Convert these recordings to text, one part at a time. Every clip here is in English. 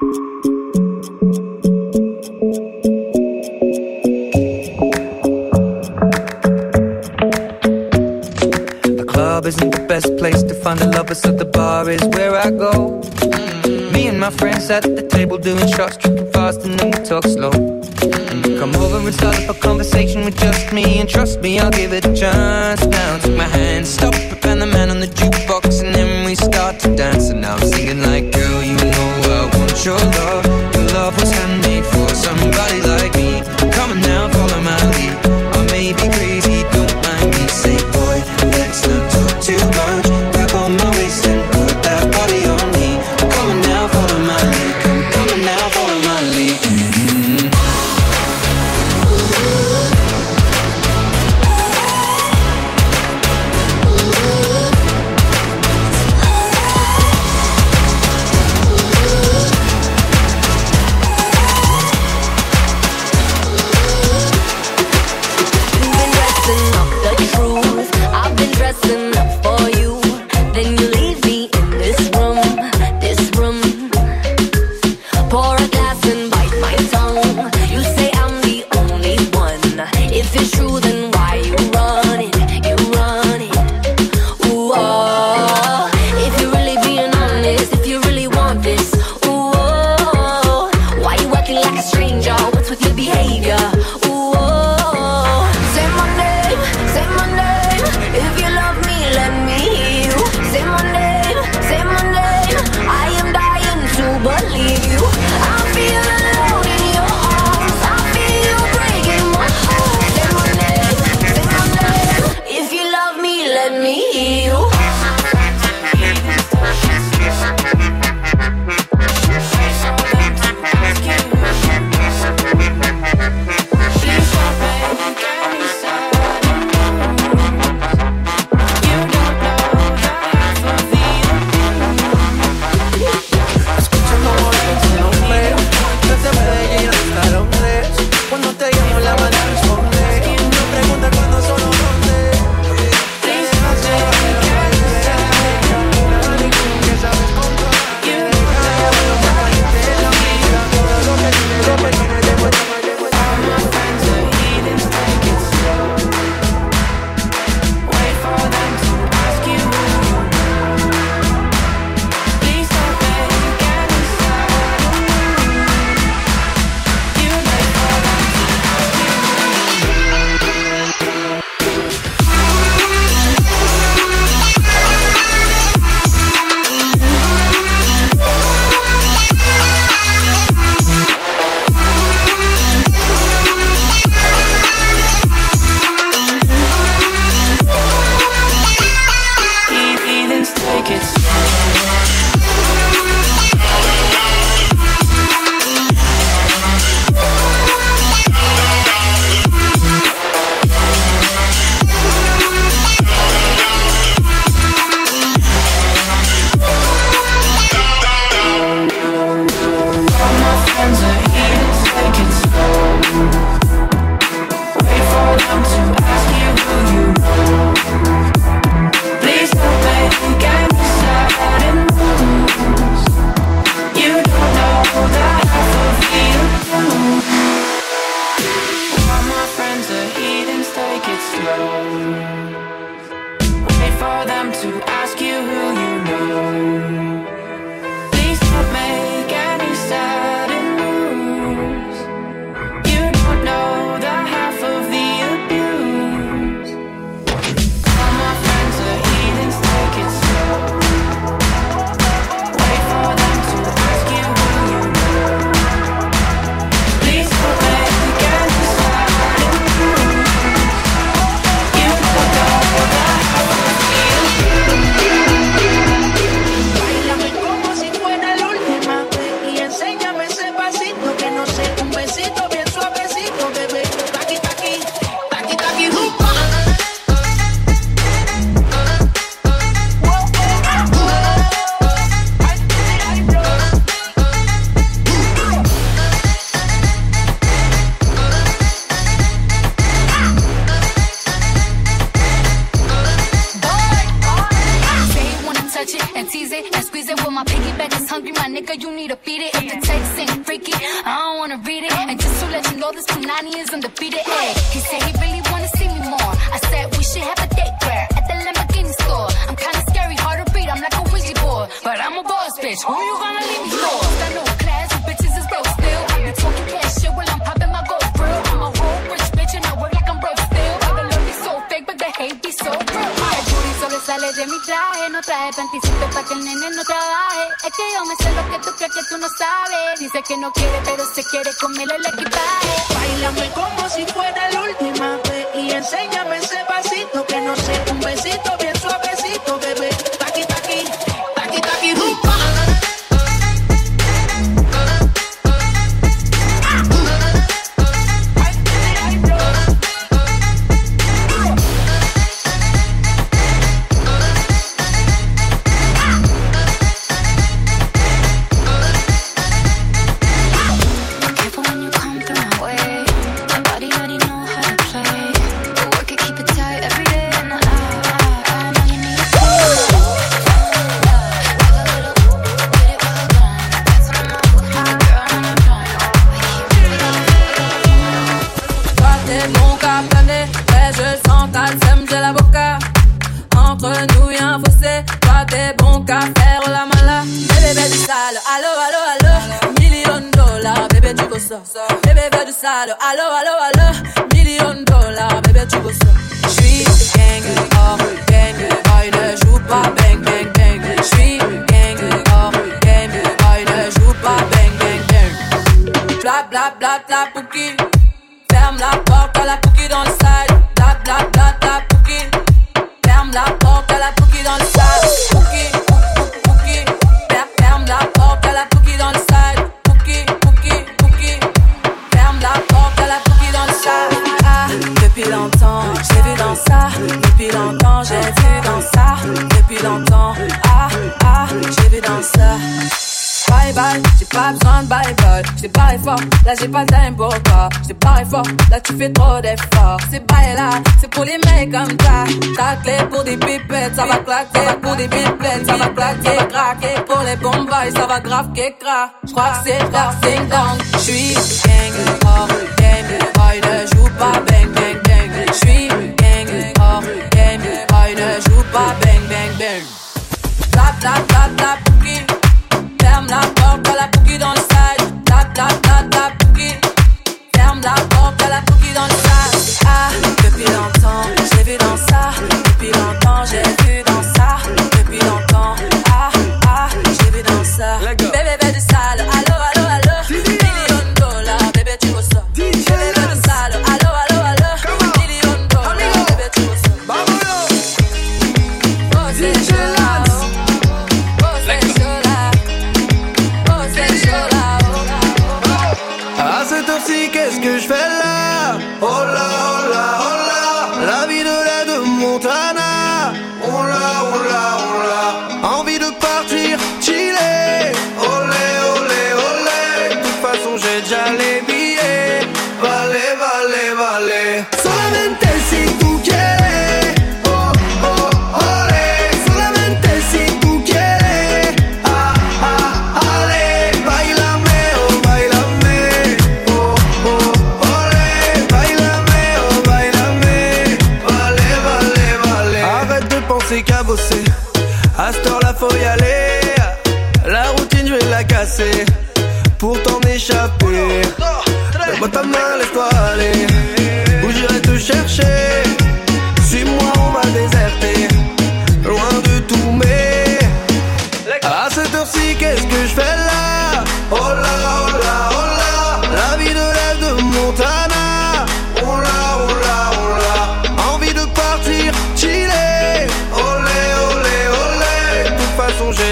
The club isn't the best place to find a lover, so the bar is where I go. Mm-hmm. Me and my friends at the table doing shots, tripping fast, and then we talk slow. You come over and start up a conversation with just me, and trust me, I'll give it a chance. Now take my hand, stop and the man on the jukebox, and then we start Je crois que c'est leur ding dong. Je suis gang, le corps, le game, le boy ne joue pas.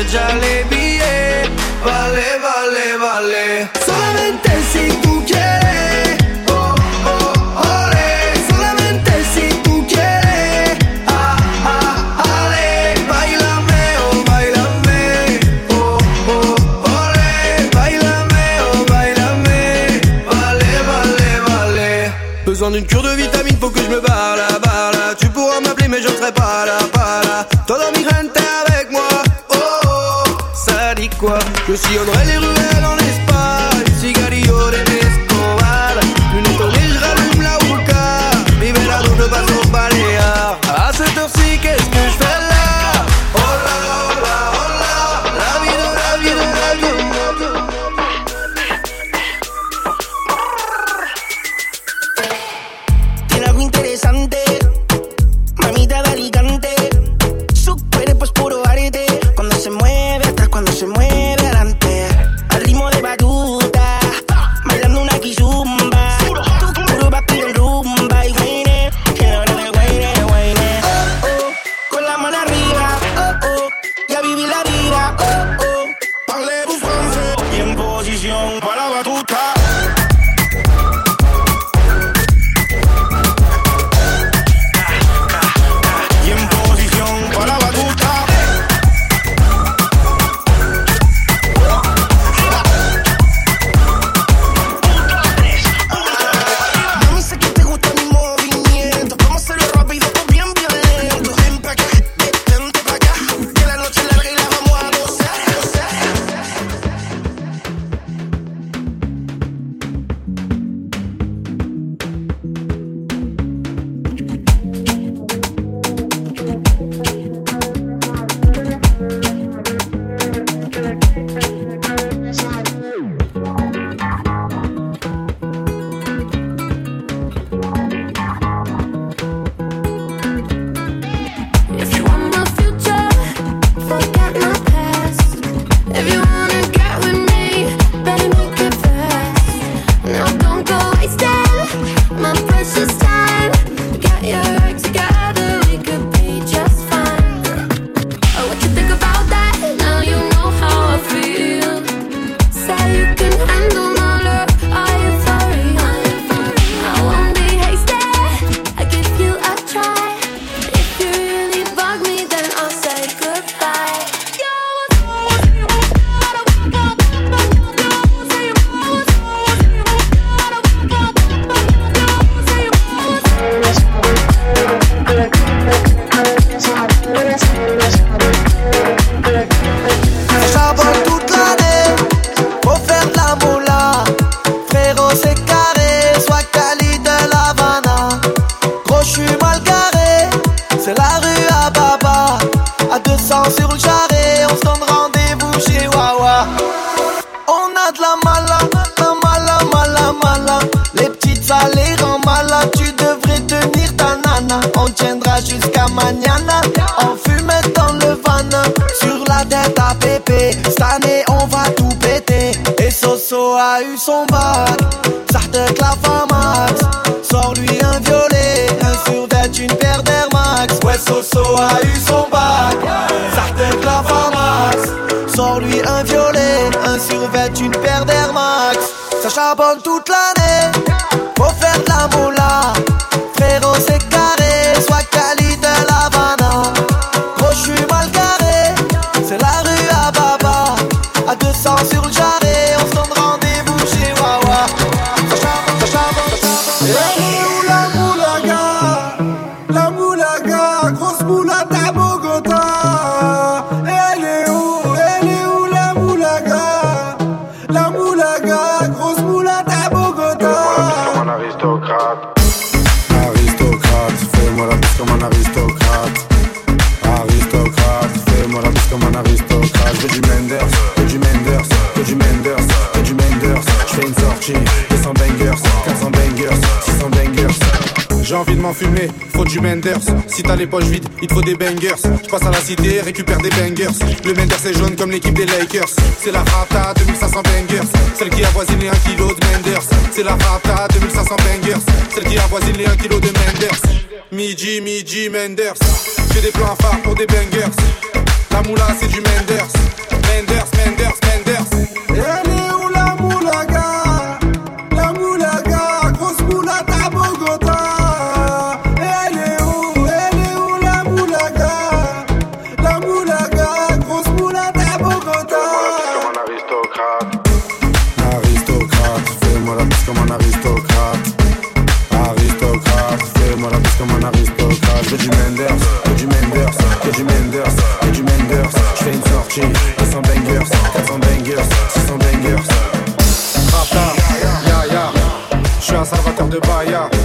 jalebi, eh. vale, vale, vale. si on aurait les ruelles en Ouais, Soso a eu son bac. Sartek la max Sors-lui un violet, un survêt, une paire d'air max. Ça charbonne toute l'année. Si t'as les poches vides, il te faut des bangers. Je passe à la cité, récupère des bangers. Le Menders est jaune comme l'équipe des Lakers. C'est la rata 2500 bangers. Celle qui avoisine les 1 kg de Menders. C'est la rata 2500 bangers. Celle qui avoisine les 1 kg de Menders. Midi, midi, Menders. J'ai des plans phares pour des bangers. La moula, c'est du Menders. Menders, Menders, Menders. De Baya.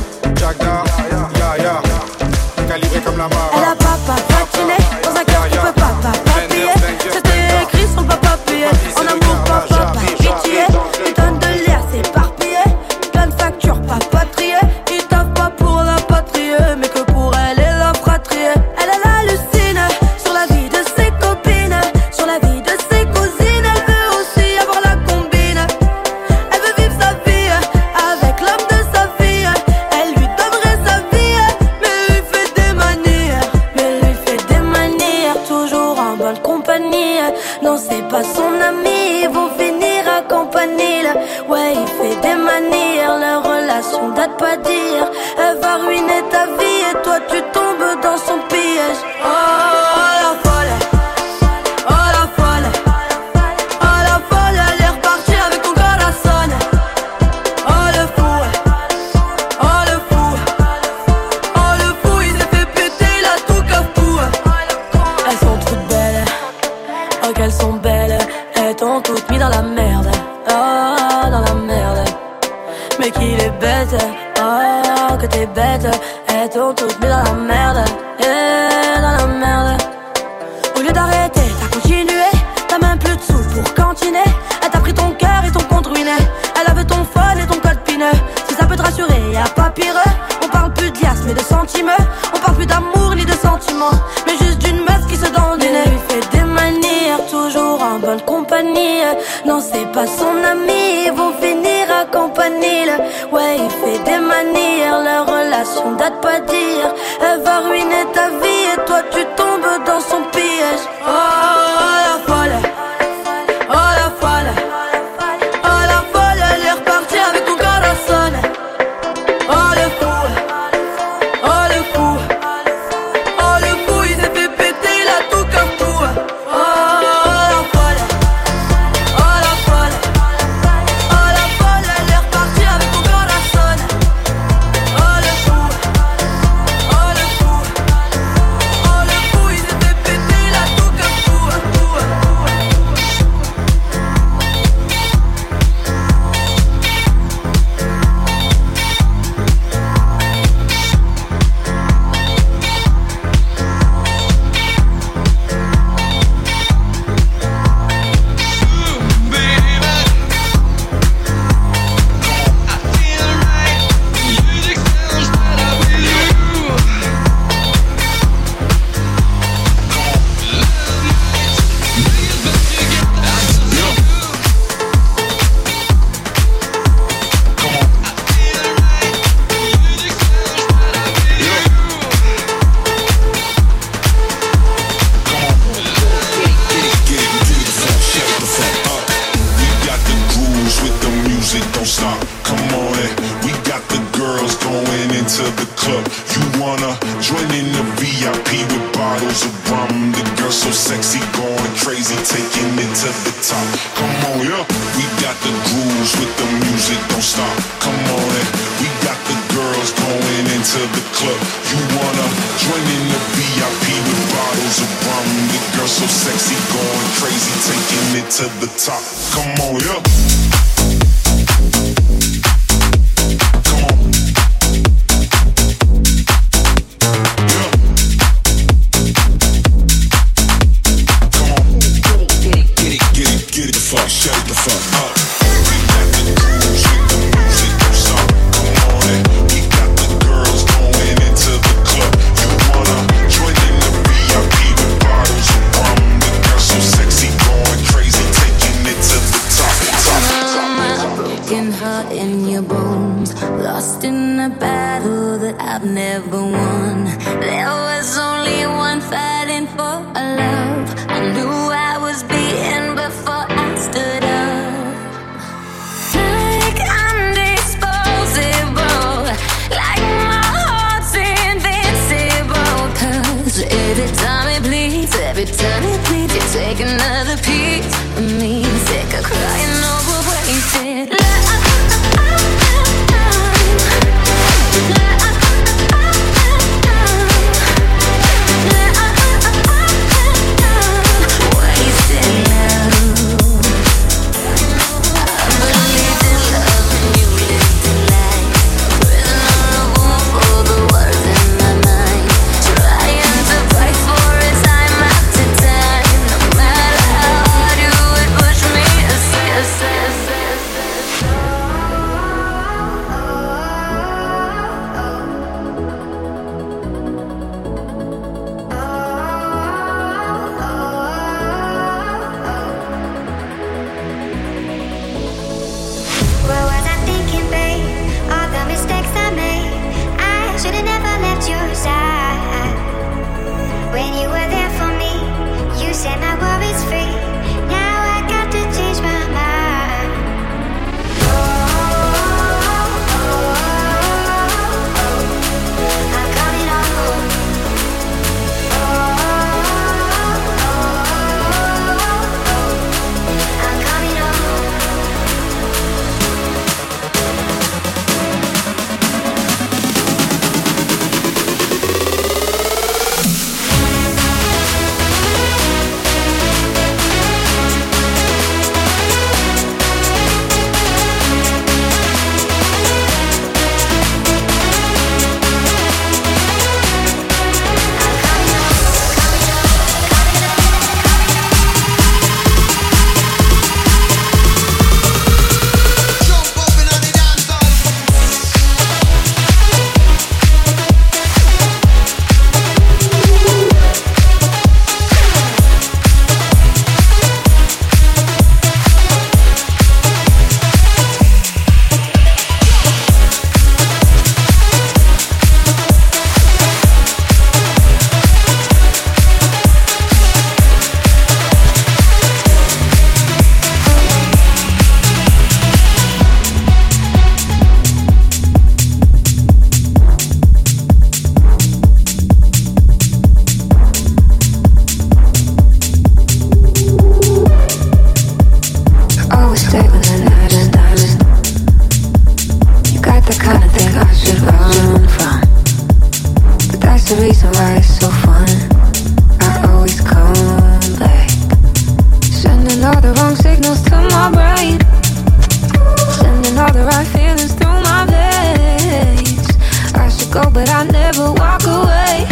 go, but I never walk away.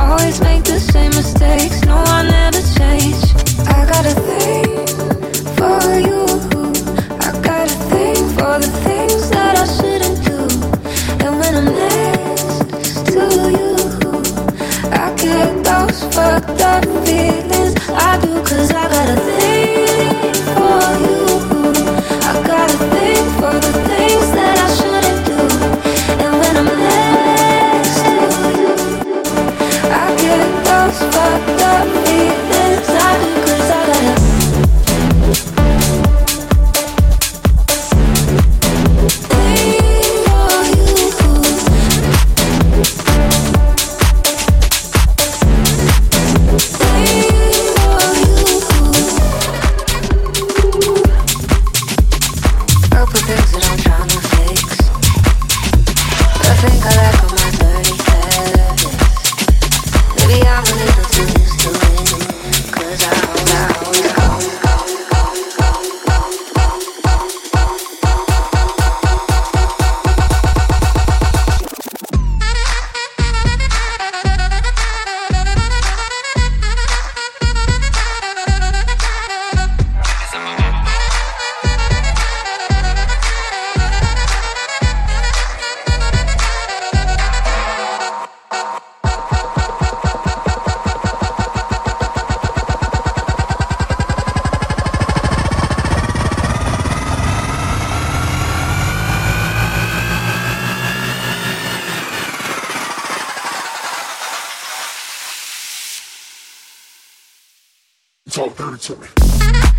Always make the same mistakes, no, I never change. I got a thing for you. I got a thing for the things that I shouldn't do. And when I'm next to you, I get those fucked up feelings. I do, cause I got a thing. Talk dirty to me.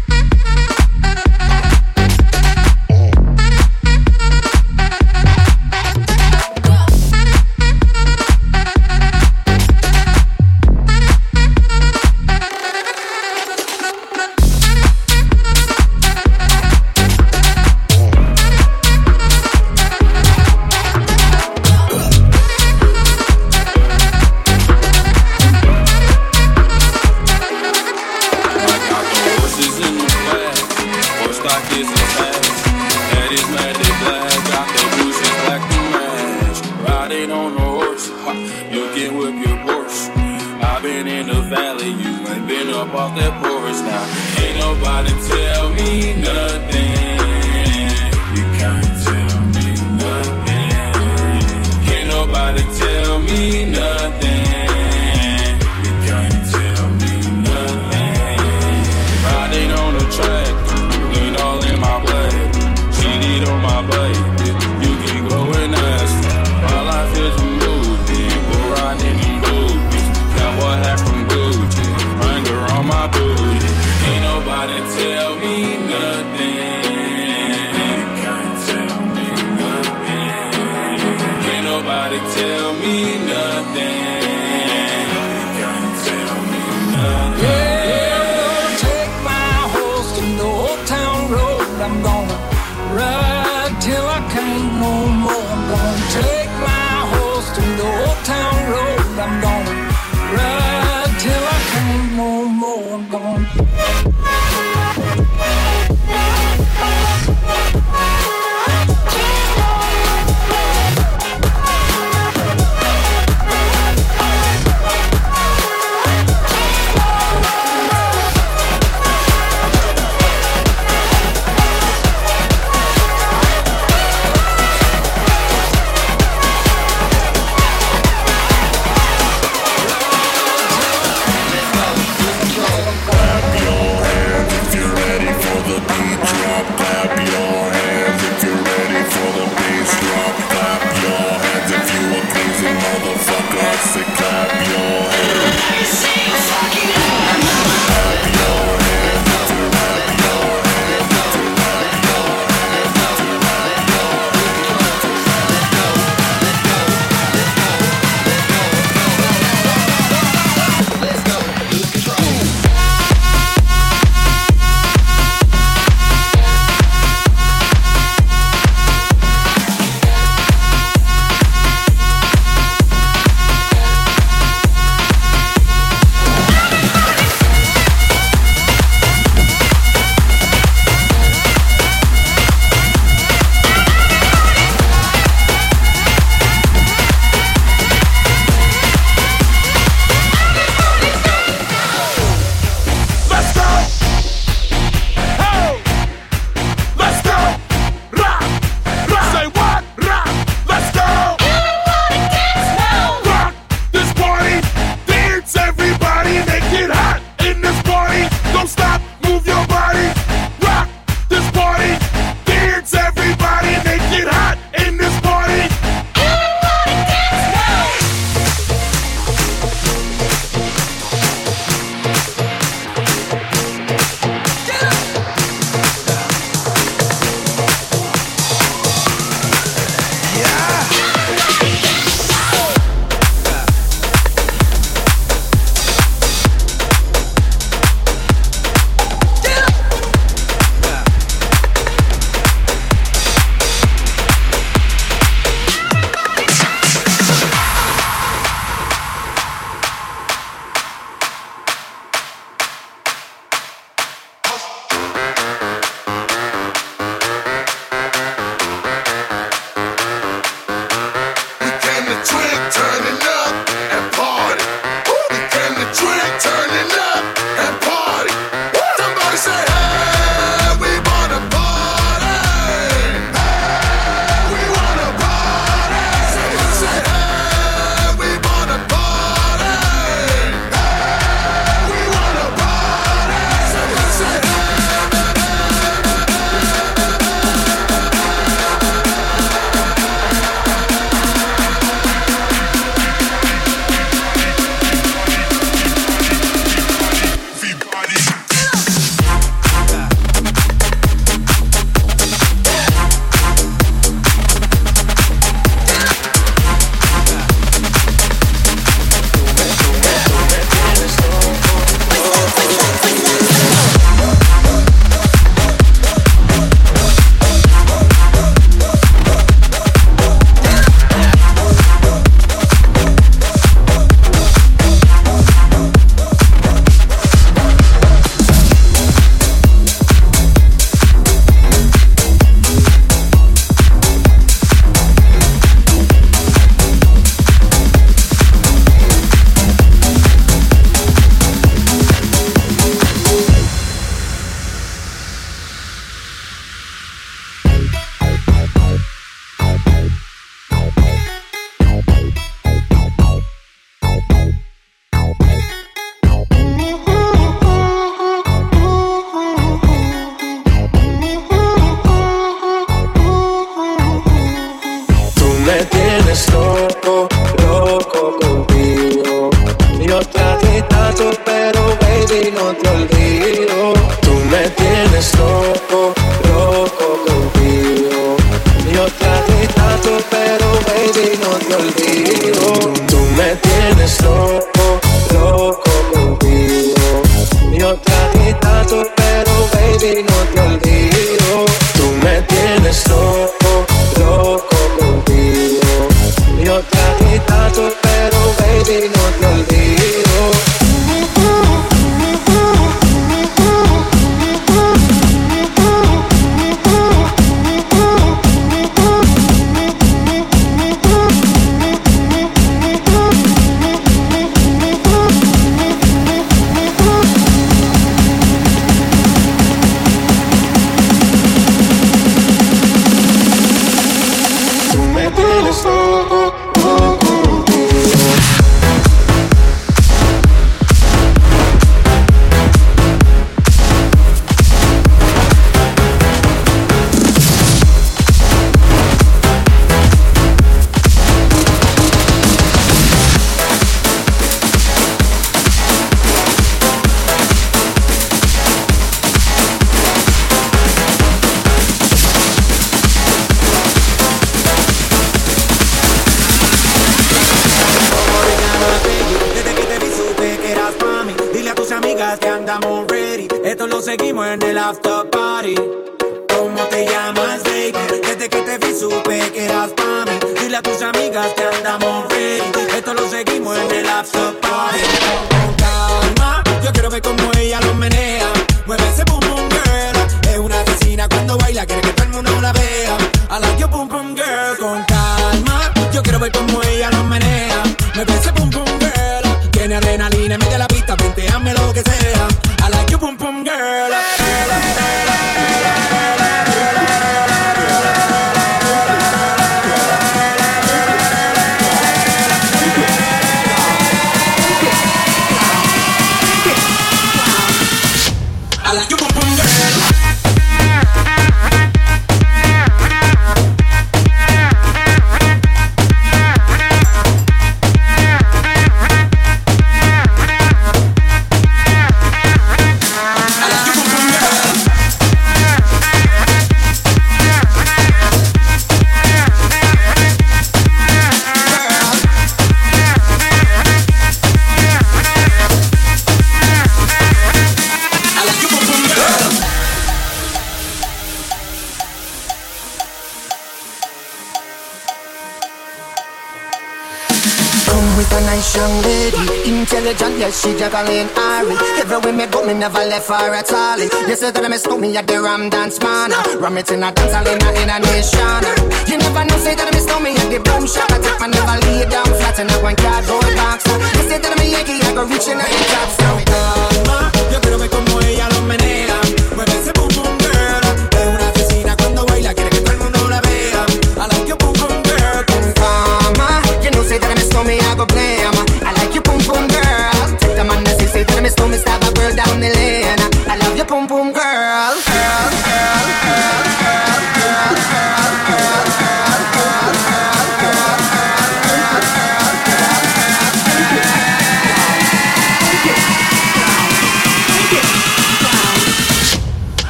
me juggling Ari. Everywhere me go, me never left for a tally. You say that I mistook me at the Ram Dance Man. Ram it in a dance hall in a, in a nation. You never know, say that I mistook me at the Boom Shop. I take my never lay down flat in a one cardboard box. You say that I'm a Yankee, I go reaching out the top. So we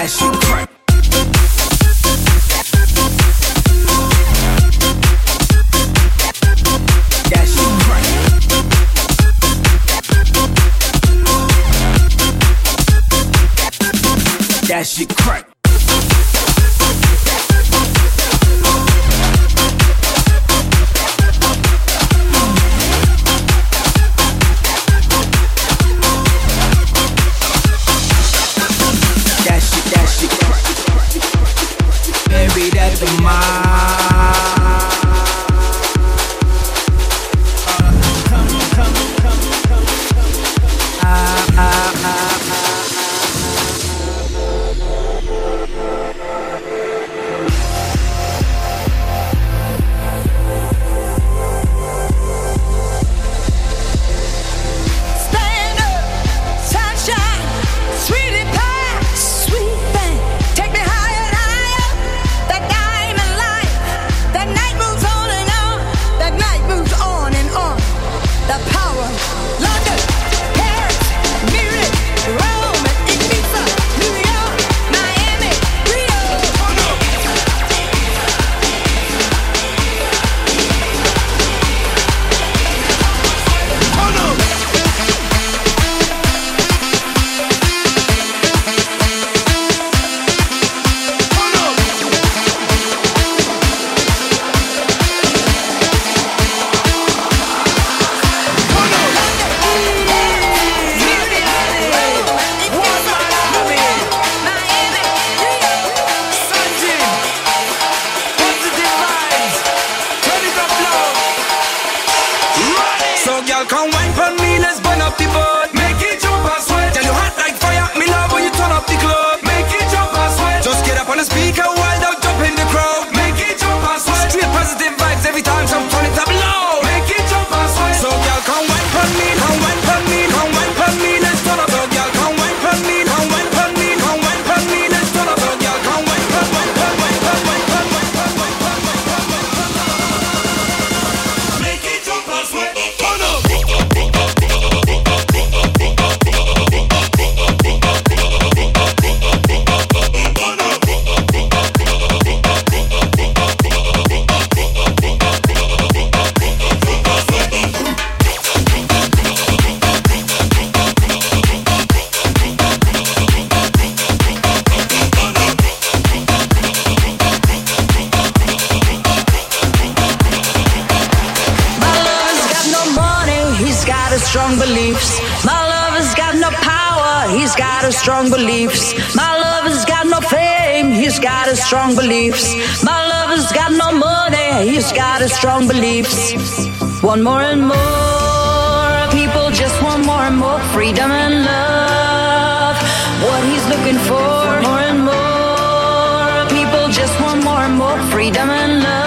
that shit crack. girl, come wine for me. strong beliefs. My lover's got no fame, he's got his strong beliefs. My lover's got no money, he's got his strong beliefs. One more and more people just want more and more freedom and love. What he's looking for, more and more people just want more and more freedom and love.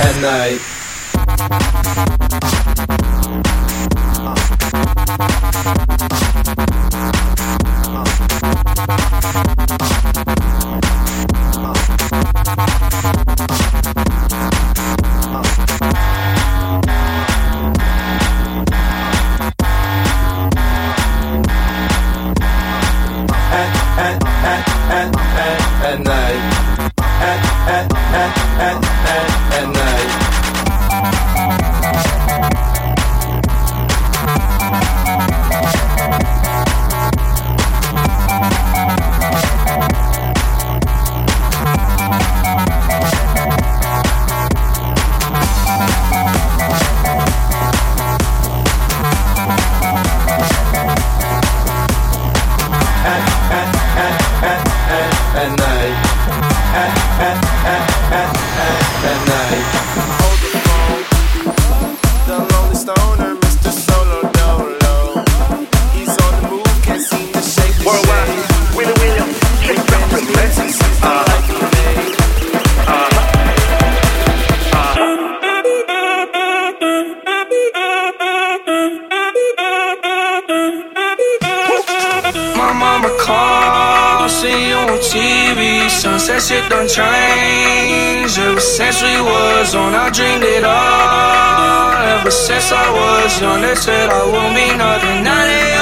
at night. at night. At, at, at, at, at, at night. zone, I dreamed it all. Ever since I was young, they said I won't be nothing. Now